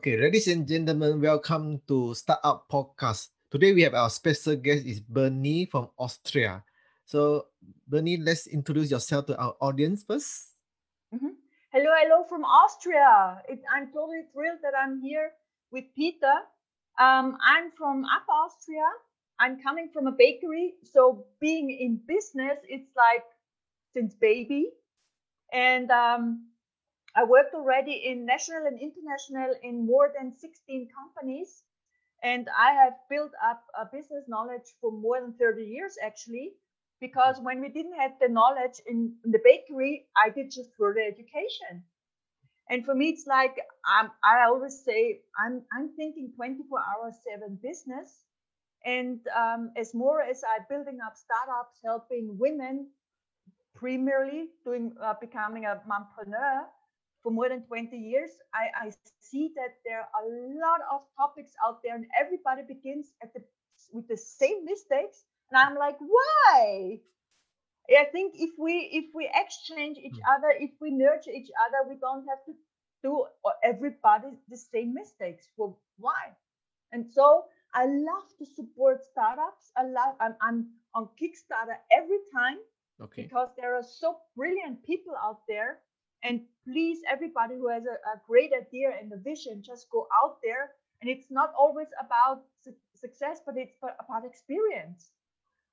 Okay, ladies and gentlemen, welcome to Startup Podcast. Today we have our special guest is Bernie from Austria. So, Bernie, let's introduce yourself to our audience 1st mm-hmm. Hello, hello from Austria. It, I'm totally thrilled that I'm here with Peter. Um, I'm from Upper Austria. I'm coming from a bakery, so being in business, it's like since baby. And um, I worked already in national and international in more than 16 companies. And I have built up a business knowledge for more than 30 years, actually, because when we didn't have the knowledge in, in the bakery, I did just further education. And for me, it's like um, I always say I'm, I'm thinking 24 hours, seven business. And um, as more as I'm building up startups, helping women primarily doing uh, becoming a mompreneur for more than 20 years, I, I see that there are a lot of topics out there, and everybody begins at the with the same mistakes. And I'm like, why? I think if we if we exchange each hmm. other, if we nurture each other, we don't have to do everybody the same mistakes. For why? And so I love to support startups. I love I'm, I'm on Kickstarter every time okay. because there are so brilliant people out there and please, everybody who has a, a great idea and a vision, just go out there. And it's not always about su- success, but it's about experience.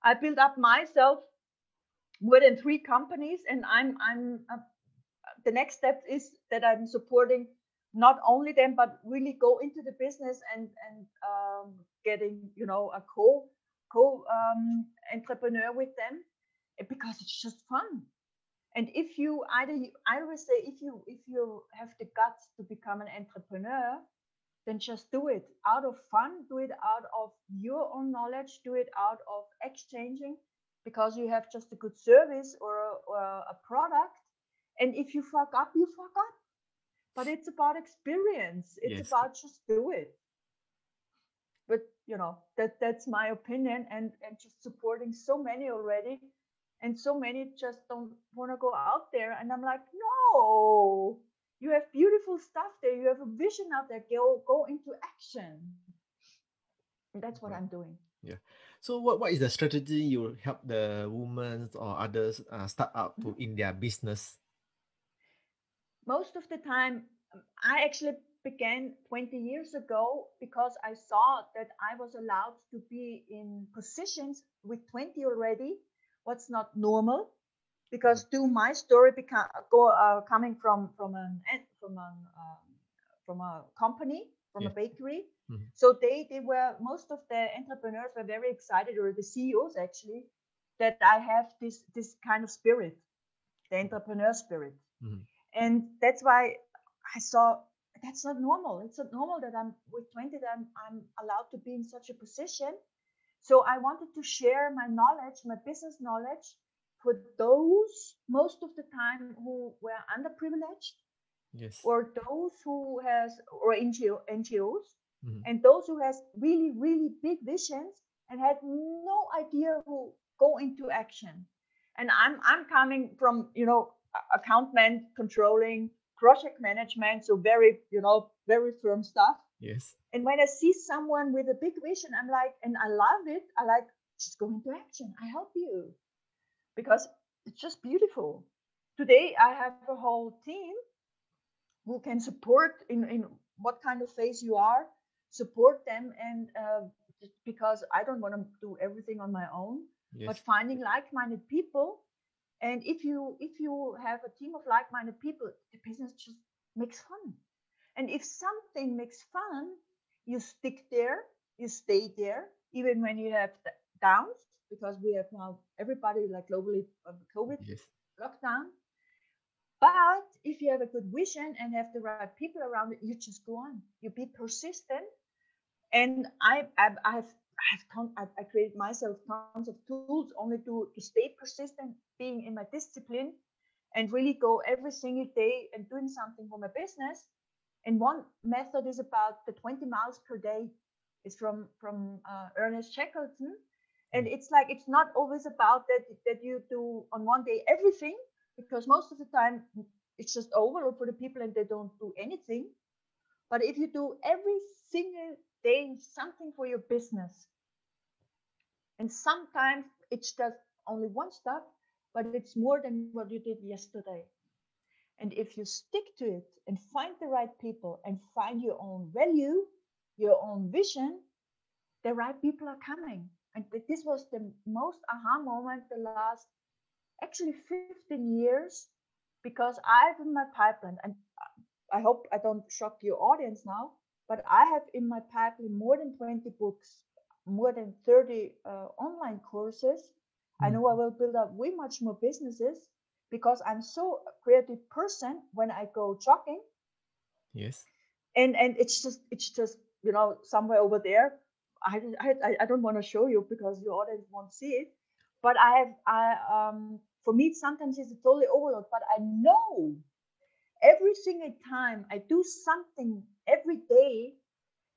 I built up myself than three companies, and I'm I'm uh, the next step is that I'm supporting not only them, but really go into the business and and um, getting you know a co co um, entrepreneur with them because it's just fun and if you either i always say if you if you have the guts to become an entrepreneur then just do it. Out of fun do it out of your own knowledge do it out of exchanging because you have just a good service or, or a product. And if you fuck up you fuck up. But it's about experience. It's yes. about just do it. But you know that that's my opinion and and just supporting so many already and so many just don't want to go out there and i'm like no! You have beautiful stuff there. You have a vision out there. Go go into action. And that's what i'm doing. Yeah. So what, what is the strategy you help the women or others uh, start up to mm-hmm. in their business? Most of the time um, i actually began 20 years ago because i saw that i was allowed to be in positions with 20 already what's not normal because to my story become go uh, coming from from an from a uh, from a company from yeah. a bakery mm-hmm. so they they were most of the entrepreneurs were very excited or the ceos actually that i have this this kind of spirit the entrepreneur spirit mm-hmm. and that's why i saw that's not normal it's not normal that i'm with 20 that I'm, I'm allowed to be in such a position so I wanted to share my knowledge, my business knowledge, for those most of the time who were underprivileged, yes, or those who has or NGO, NGOs, mm-hmm. and those who has really really big visions and had no idea who go into action. And I'm I'm coming from you know account man controlling project management, so very you know very firm stuff. Yes. And when I see someone with a big vision, I'm like, and I love it. I like just go into action. I help you because it's just beautiful. Today I have a whole team who can support in in what kind of phase you are, support them, and uh, because I don't want to do everything on my own, yes. but finding like-minded people. And if you if you have a team of like-minded people, the business just makes fun. And if something makes fun, you stick there, you stay there, even when you have downs, because we have now everybody like globally of COVID yes. lockdown. But if you have a good vision and have the right people around it, you just go on. You be persistent. And I, I, I've I've ton, I, I created myself tons of tools only to, to stay persistent, being in my discipline, and really go every single day and doing something for my business. And one method is about the 20 miles per day. It's from from uh, Ernest Shackleton, and mm. it's like it's not always about that that you do on one day everything, because most of the time it's just over for the people and they don't do anything. But if you do every single day something for your business, and sometimes it's just only one stuff, but it's more than what you did yesterday. And if you stick to it and find the right people and find your own value, your own vision, the right people are coming. And this was the most aha moment the last actually 15 years because I have in my pipeline, and I hope I don't shock your audience now, but I have in my pipeline more than 20 books, more than 30 uh, online courses. Mm-hmm. I know I will build up way much more businesses because I'm so creative person when I go jogging. Yes. And and it's just it's just you know somewhere over there. I I, I don't want to show you because your audience won't see it. But I have I um for me sometimes it's a totally overload. But I know every single time I do something every day,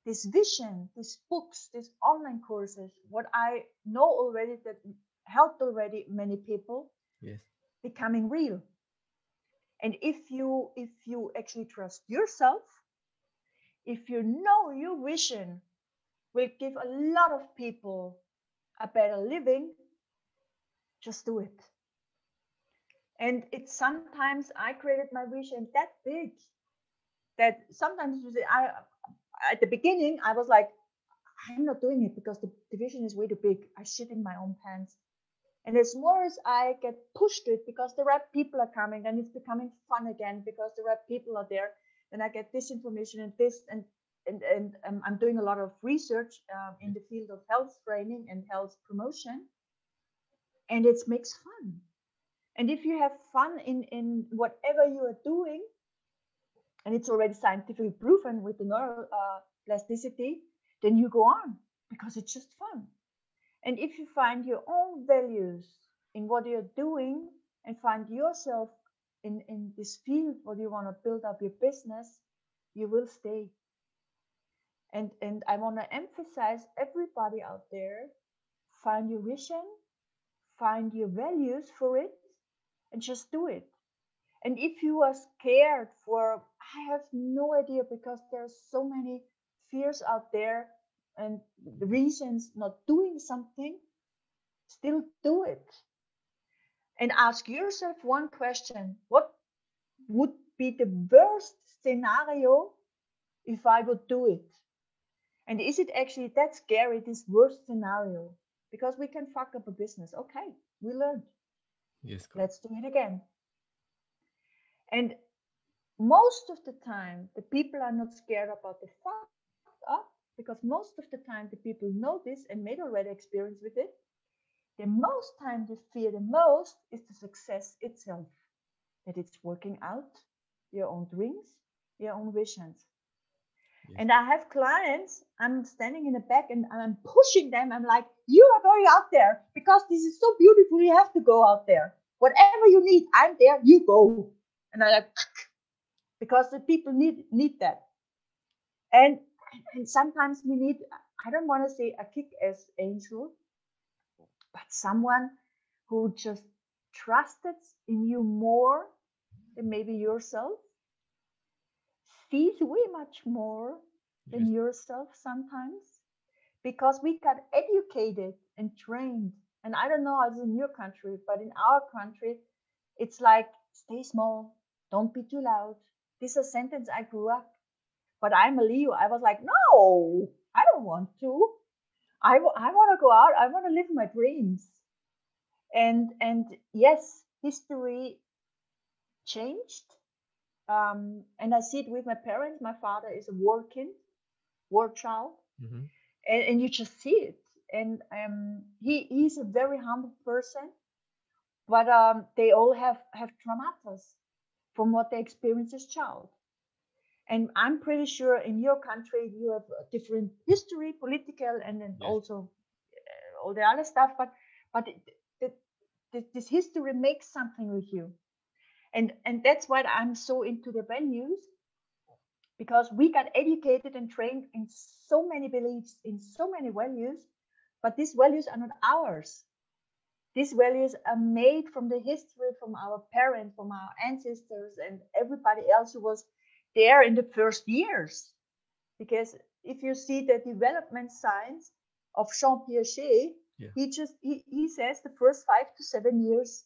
this vision, these books, these online courses, what I know already that helped already many people. Yes becoming real. And if you if you actually trust yourself if you know your vision will give a lot of people a better living just do it. And it's sometimes i created my vision that big that sometimes i at the beginning i was like i'm not doing it because the, the vision is way too big. I shit in my own pants and as more as I get pushed to it because the right people are coming and it's becoming fun again because the right people are there, then I get this information and this and and and um, I'm doing a lot of research um, in the field of health training and health promotion, and it makes fun. And if you have fun in in whatever you are doing, and it's already scientifically proven with the neuroplasticity, uh, then you go on because it's just fun. And if you find your own values in what you're doing and find yourself in, in this field where you want to build up your business, you will stay. And, and I want to emphasize everybody out there find your vision, find your values for it, and just do it. And if you are scared for, I have no idea because there are so many fears out there and the reasons not doing something, still do it. And ask yourself one question What would be the worst scenario if I would do it? And is it actually that scary, this worst scenario? Because we can fuck up a business. Okay, we learned. Yes. Let's do it again. And most of the time, the people are not scared about the fuck up because most of the time the people know this and made already experience with it. The most time they fear the most is the success itself, that it's working out your own dreams, your own visions. Yes. And I have clients, I'm standing in the back and I'm pushing them. I'm like, you are going out there because this is so beautiful. You have to go out there. Whatever you need, I'm there, you go. And I like, because the people need need that. And and sometimes we need i don't want to say a kick-ass angel but someone who just trusted in you more than maybe yourself sees way much more than yes. yourself sometimes because we got educated and trained and i don't know how it's in your country but in our country it's like stay small don't be too loud this is a sentence i grew up but I'm a Leo. I was like, no, I don't want to. I, w- I want to go out. I want to live my dreams. And and yes, history changed. Um, and I see it with my parents. My father is a war king, war child, mm-hmm. and, and you just see it. And um, he he's a very humble person, but um, they all have have traumas from what they experienced as child. And I'm pretty sure in your country you have a different history, political, and then yes. also uh, all the other stuff. But but it, it, this history makes something with you, and and that's why I'm so into the values because we got educated and trained in so many beliefs, in so many values, but these values are not ours. These values are made from the history, from our parents, from our ancestors, and everybody else who was there in the first years. because if you see the development science of Jean Piaget, Yeah. he just he, he says the first five to seven years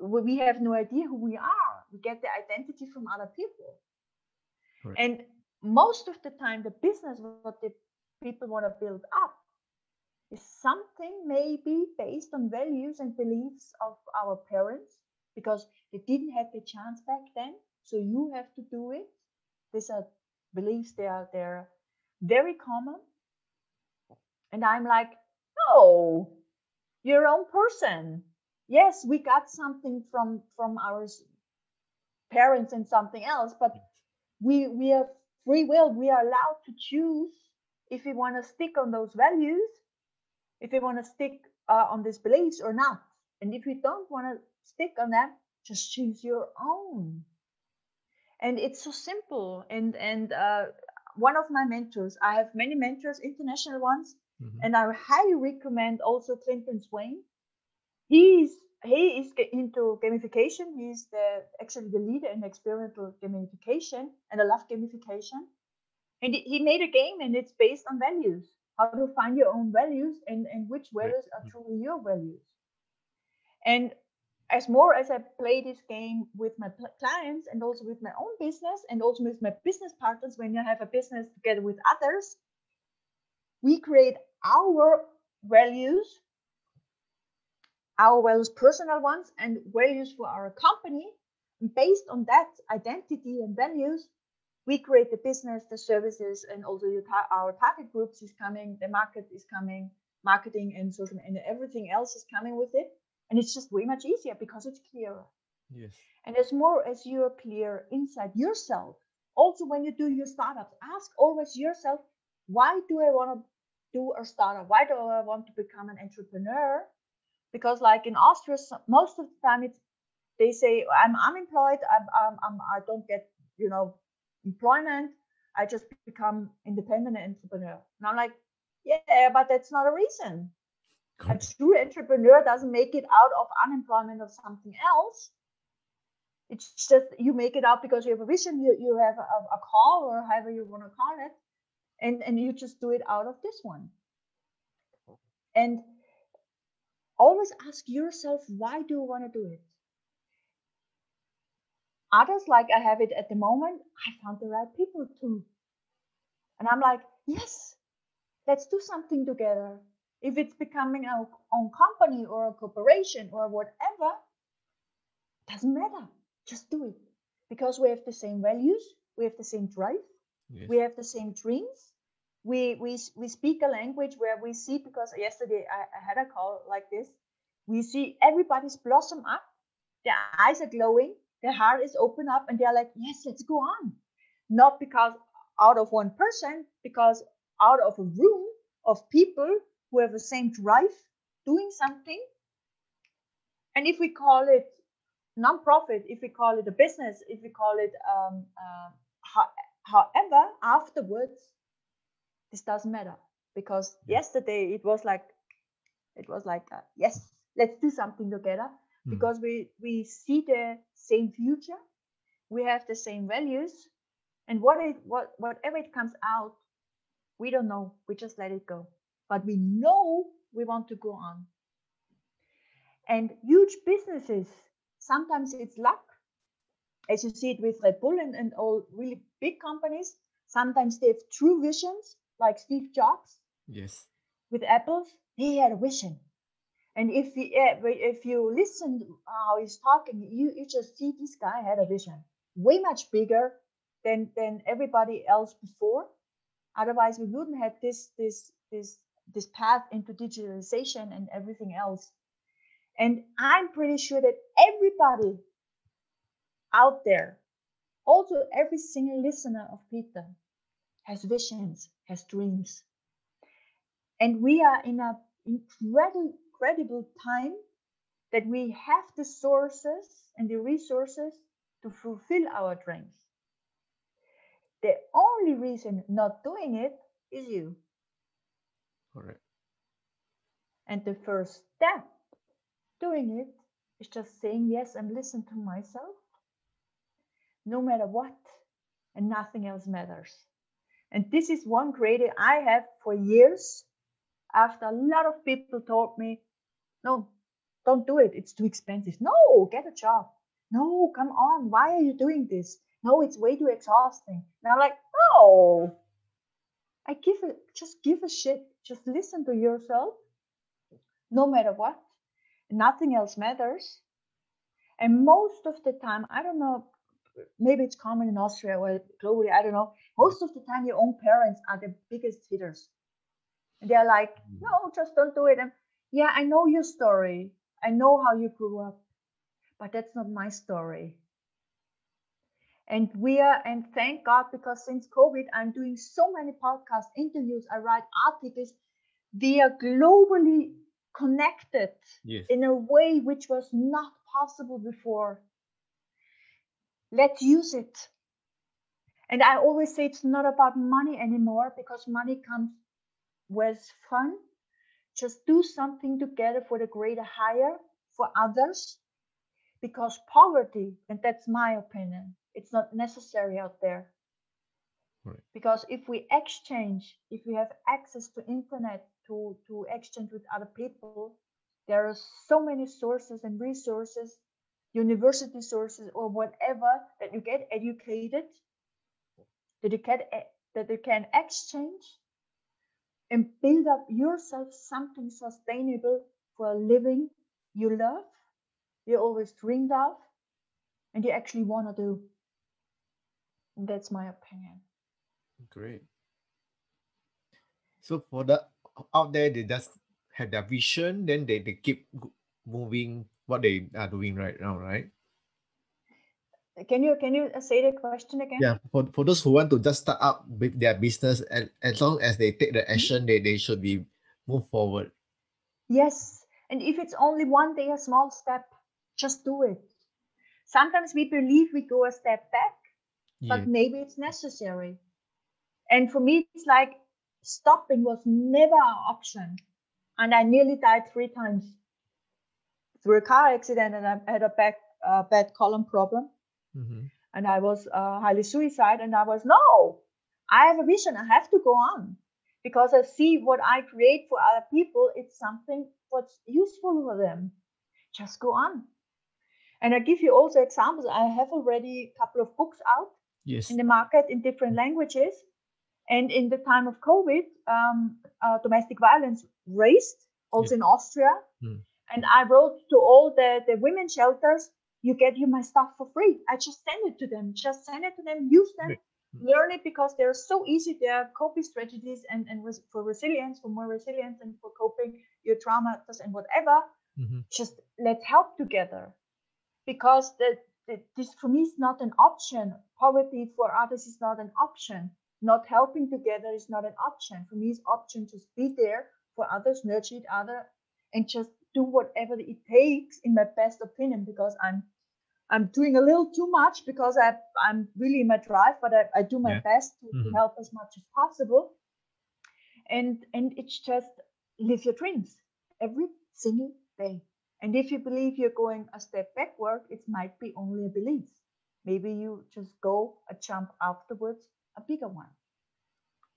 we have no idea who we are. We get the identity from other people. Correct. And most of the time, the business what the people want to build up is something maybe based on values and beliefs of our parents because they didn't have the chance back then. So you have to do it. These are beliefs. They are they're very common. And I'm like, no, your own person. Yes, we got something from from our parents and something else, but we we have free will. We are allowed to choose if we want to stick on those values, if we want to stick uh, on these beliefs or not. And if you don't want to stick on them, just choose your own. And it's so simple. And and uh, one of my mentors, I have many mentors, international ones, Mhm. and I highly recommend also Clinton Swaine. He's he is into gamification. He's the actually the leader in experimental gamification, and I love gamification. And he- he made a game, and it's based on values. How to find your own values, and and which values are Mm. truly your values. And as more as I play this game with my clients and also with my own business and also with my business partners, when you have a business together with others, we create our values, our values, personal ones, and values for our company. And based on that identity and values, we create the business, the services, and also ta- our target groups is coming, the market is coming, marketing and social and everything else is coming with it. And it's just way much easier because it's clearer. Yes. And as more as you're clear inside yourself, also when you do your startups, ask always yourself, why do I want to do a startup? Why do I want to become an entrepreneur? Because like in Austria, most of the time it's they say I'm unemployed, I'm, I'm, I'm I don't get you know employment. I just become independent entrepreneur. And I'm like, yeah, but that's not a reason. A true entrepreneur doesn't make it out of unemployment or something else. It's just you make it out because you have a vision, you, you have a, a call or however you want to call it, and, and you just do it out of this one. And always ask yourself, why do you want to do it? Others, like I have it at the moment, I found the right people too. And I'm like, yes, let's do something together. If it's becoming our own company or a corporation or whatever, doesn't matter. Just do it. Because we have the same values, we have the same drive, Yes. we have the same dreams. We, we, we speak a language where we see, because yesterday I, I had a call like this, we see everybody's blossom up, their eyes are glowing, their heart is open up, and they're like, yes, let's go on. Not because out of one person, because out of a room of people who have the same drive doing something. And if we call it non-profit, if we call it a business, if we call it um, uh, ho- however, afterwards, this doesn't matter because yesterday it was like, it was like, uh, yes, let's do something together Mm. because we we see the same future, we have the same values, and what it what whatever it comes out, we don't know. We just let it go, but we know we want to go on. And huge businesses, sometimes it's luck, as you see it with Red Bull and, and all really big companies. Sometimes they have true visions, like Steve Jobs Yes. with Apple. He had a vision. And if you, eh, if you listen how he's talking, you, you just see this guy had a vision, way much bigger than than everybody else before. Otherwise, we wouldn't have this this this this path into digitalization and everything else. And I'm pretty sure that everybody out there, also every single listener of Peter, has visions, has dreams. And we are in an incredible, incredible time that we have the sources and the resources to fulfill our dreams. The only reason not doing it is you. Correct. And the first step doing it is just saying yes and listen to myself, no matter what, and nothing else matters. And this is one creative I have for years. After a lot of people told me, no, don't do it. It's too expensive. No, get a job. No, come on. Why are you doing this? No, it's way too exhausting. And I'm like, no. I give it, just give a shit. Just listen to yourself, no matter what. Nothing else matters. And most of the time, I don't know, maybe it's common in Austria or globally, I don't know. Most of the time, your own parents are the biggest hitters. And they're like, mm. no, just don't do it. And yeah, I know your story. I know how you grew up, but that's not my story. And we are, and thank God, because since COVID, I'm doing so many podcast interviews, I write articles. We are globally connected yes. in a way which was not possible before. Let's use it. And I always say it's not about money anymore because money comes with fun. Just do something together for the greater higher for others because poverty, and that's my opinion, it's not necessary out there. Right. Because if we exchange, if we have access to internet to, to exchange with other people, there are so many sources and resources, university sources or whatever that you get educated, that you can eh, that you can exchange and build up yourself something sustainable for a living you love, you always dreamed of, and you actually want to do. That's my opinion. Great. So for the out there, they just have their vision, then they, they keep moving what they are doing right now, right? Can you can you say the question again? Yeah, for, for those who want to just start up with their business, and as long as they take the mm-hmm. action, they, they should be move forward. Yes, and if it's only one day, a small step, just do it. Sometimes we believe we go a step back, yeah. but maybe it's necessary. And for me, it's like stopping was never an option and I nearly died three times through a car accident, and I had a back uh, bad column problem, mm-hmm. and I was uh, highly suicide. And I was no, I have a vision. I have to go on because I see what I create for other people. It's something what's useful for them. Just go on. And I give you also examples. I have already a couple of books out yes. in the market in different languages. And in the time of COVID, um, uh, domestic violence raised, also yeah. in Austria. Mm. And I wrote to all the, the women shelters, you get you my stuff for free. I just send it to them. Just send it to them, use them, mm. learn it because they're so easy. They're coping strategies and, and res- for resilience, for more resilience and for coping your traumas and whatever. Mm-hmm. Just let's help together. Because the, this for me is not an option. Poverty for others is not an option not helping together is not an option. For me, it's option just be there for others, nurture each other, and just do whatever it takes, in my best opinion, because I'm I'm doing a little too much because I I'm really in my drive, but I, I do my yeah. best to, mm-hmm. to help as much as possible. And and it's just live your dreams every single day. And if you believe you're going a step backward, it might be only a belief. Maybe you just go a jump afterwards a bigger one.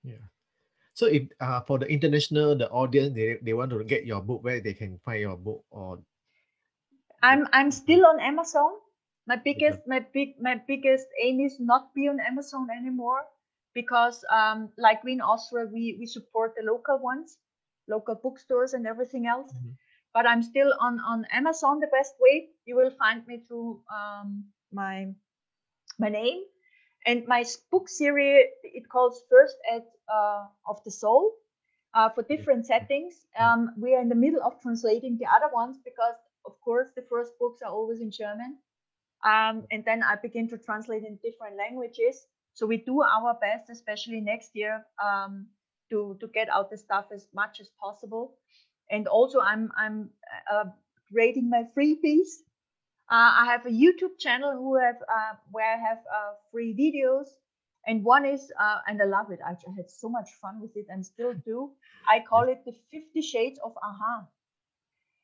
Yeah. So if uh, for the international, the audience, they, they want to get your book, where they can find your book or I'm I'm still on Amazon. My biggest my big my biggest aim is not be on Amazon anymore because um like we in Austria we we support the local ones, local bookstores and everything else. Mm-hmm. But I'm still on on Amazon the best way. You will find me through um my my name and my book series, it calls First Aid uh, of the Soul uh, for different settings. Um, we are in the middle of translating the other ones because, of course, the first books are always in German. Um, and then I begin to translate in different languages. So we do our best, especially next year, um, to to get out the stuff as much as possible. And also, I'm I'm uh, creating my freebies uh, I have a YouTube channel who have uh, where I have uh, free videos, and one is uh, and I love it. I, I, had so much fun with it and still do. I call it the Fifty Shades of Aha,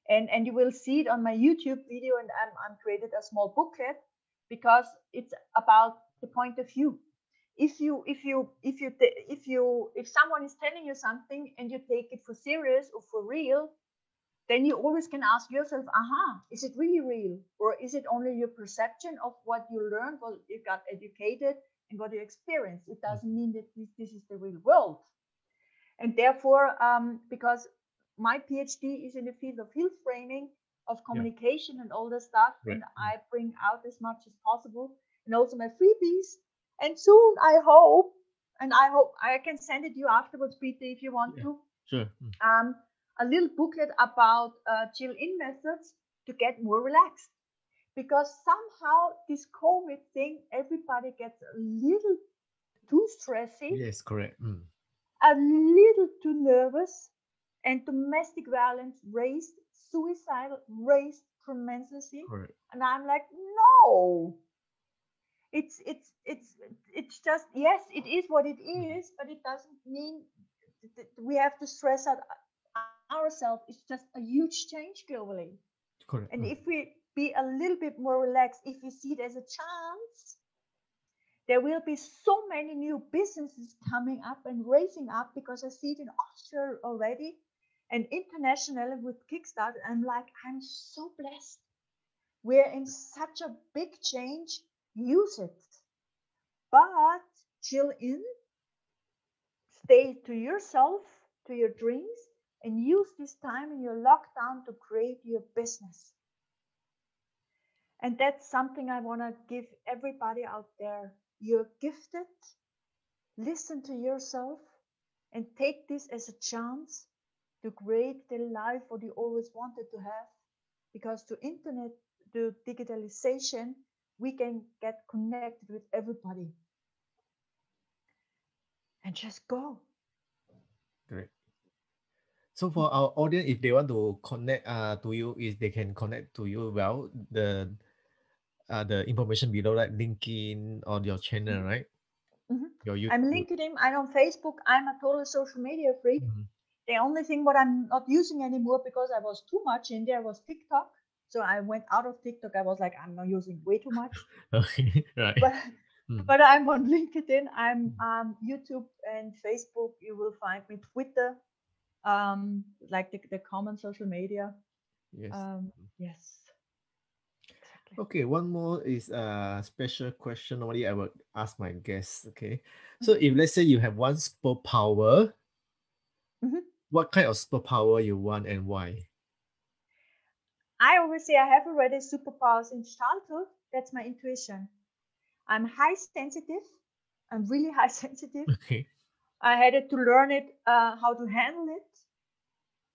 and and you will see it on my YouTube video. And I'm I'm created a small booklet because it's about the point of view. If you if you if you if you if someone is telling you something and you take it for serious or for real then you always can ask yourself aha is it really real or is it only your perception of what you learned what you got educated and what you experienced it doesn't mean that this, this is the real world and therefore um, because my phd is in the field of health framing of communication yeah. and all this stuff right. and i bring out as much as possible and also my freebies and soon I hope, and I hope I can send it to you afterwards, Peter, if you want yeah, to. Sure. Mm. Um, a little booklet about uh, chill in methods to get more relaxed. Because somehow this COVID thing, everybody gets a little too stressy. Yes, correct. Mm. A little too nervous, and domestic violence raised, suicide raised tremendously. Correct. And I'm like, no, it's it's it's it's just yes it is what it mm-hmm. but it doesn't mean that we have to stress out ourselves it's just a huge change globally Correct. and mm. if we be a little bit more relaxed if we see it as a chance there will be so many new businesses coming up and raising up because i see it in austria already and internationally with kickstarter i'm like i'm so blessed we're in such a big change use it. But chill in, stay to yourself, to your dreams, and use this time in your lockdown to create your business. And that's something I want to give everybody out there. You're gifted. Listen to yourself and take this as a chance to create the life what you always wanted to have. Because to internet, to digitalization, we can get connected with everybody and just go. Great. So for our audience, if they want to connect uh, to you, if they can connect to you well. The uh, the information below that LinkedIn on your channel, mm-hmm. right? Mm-hmm. Your YouTube. I'm LinkedIn. I'm on Facebook. I'm a total social media freak. Mm-hmm. The only thing what I'm not using anymore because I was too much in there was TikTok. So I went out of TikTok. I was like, I'm not using way too much. okay, right. But mm. but I'm on LinkedIn. I'm um YouTube and Facebook. You will find me Twitter, um, like the, the common social media. Yes. Um, yes. Exactly. Okay, one more is a special question. Normally, I would ask my guests. Okay, so mm-hmm. if let's say you have one superpower, mm-hmm. what kind of superpower you want and why? I always say I have already superpowers in childhood. That's my intuition. I'm high sensitive. I'm really high sensitive. Okay. I had to learn it, uh, how to handle it.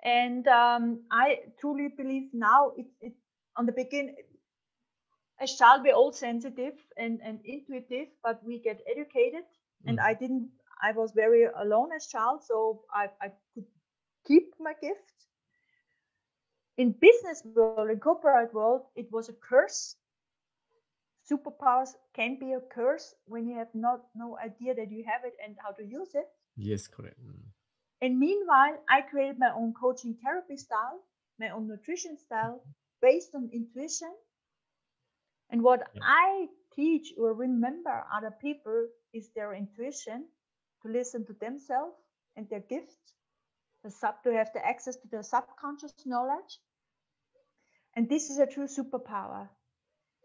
And um, I truly believe now it, it on the beginning, I shall be all sensitive and, and intuitive, but we get educated. Mm. And I didn't, I was very alone as child, so I, I could keep my gift in business world, in corporate world, it was a curse. Superpowers can be a curse when you have not no idea that you have it and how to use it. Yes, correct. Mm. And meanwhile, I created my own coaching therapy style, my own nutrition style based on intuition. And what yeah. I teach or remember other people is their intuition to listen to themselves and their gifts the sub to have the access to the subconscious knowledge. And this is a true superpower.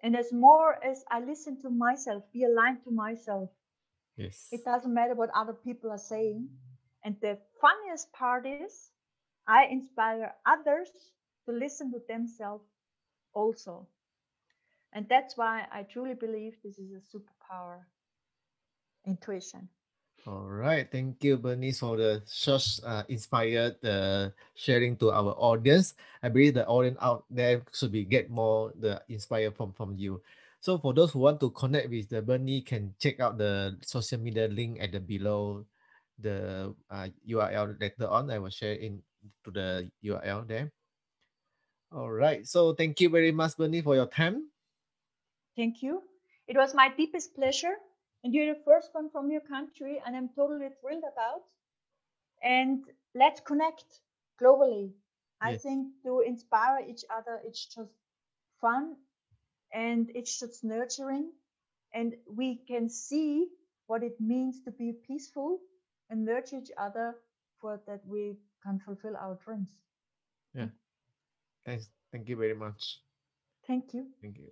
And as more as I listen to myself, be aligned to myself. Yes. It doesn't matter what other people are saying. And the funniest part is I inspire others to listen to themselves also. And that's why I truly believe this is a superpower intuition. All right, thank you, Bernice, for the such uh, inspired uh, sharing to our audience. I believe the audience out there should be get more the inspired from from you. So for those who want to connect with the Bernie, can check out the social media link at the below the uh, URL later on. I will share in to the URL there. All right. So thank you very much, Bernie, for your time. Thank you. It was my deepest pleasure and you're the first one from your country, and I'm totally thrilled about. And let's connect globally. I think to inspire each other, it's just fun and it's just nurturing. And we can see what it means to be peaceful and nurture each other for that we can fulfill our dreams. Yeah. Thanks. Thank you very much. Thank you. Thank you.